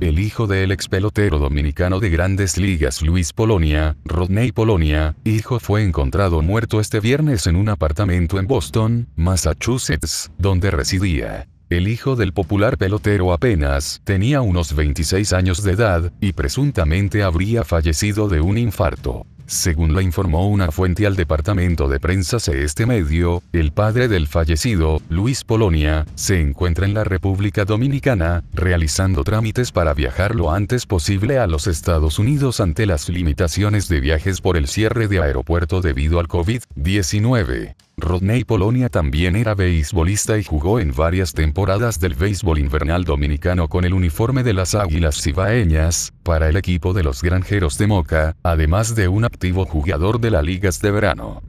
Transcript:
el hijo del ex pelotero dominicano de grandes ligas Luis Polonia, Rodney Polonia, hijo fue encontrado muerto este viernes en un apartamento en Boston, Massachusetts, donde residía. El hijo del popular pelotero apenas tenía unos 26 años de edad, y presuntamente habría fallecido de un infarto. Según la informó una fuente al departamento de prensa de este medio, el padre del fallecido, Luis Polonia, se encuentra en la República Dominicana, realizando trámites para viajar lo antes posible a los Estados Unidos ante las limitaciones de viajes por el cierre de aeropuerto debido al COVID-19. Rodney Polonia también era beisbolista y jugó en varias temporadas del béisbol invernal dominicano con el uniforme de las Águilas Cibaeñas, para el equipo de los Granjeros de Moca, además de un activo jugador de las ligas de verano.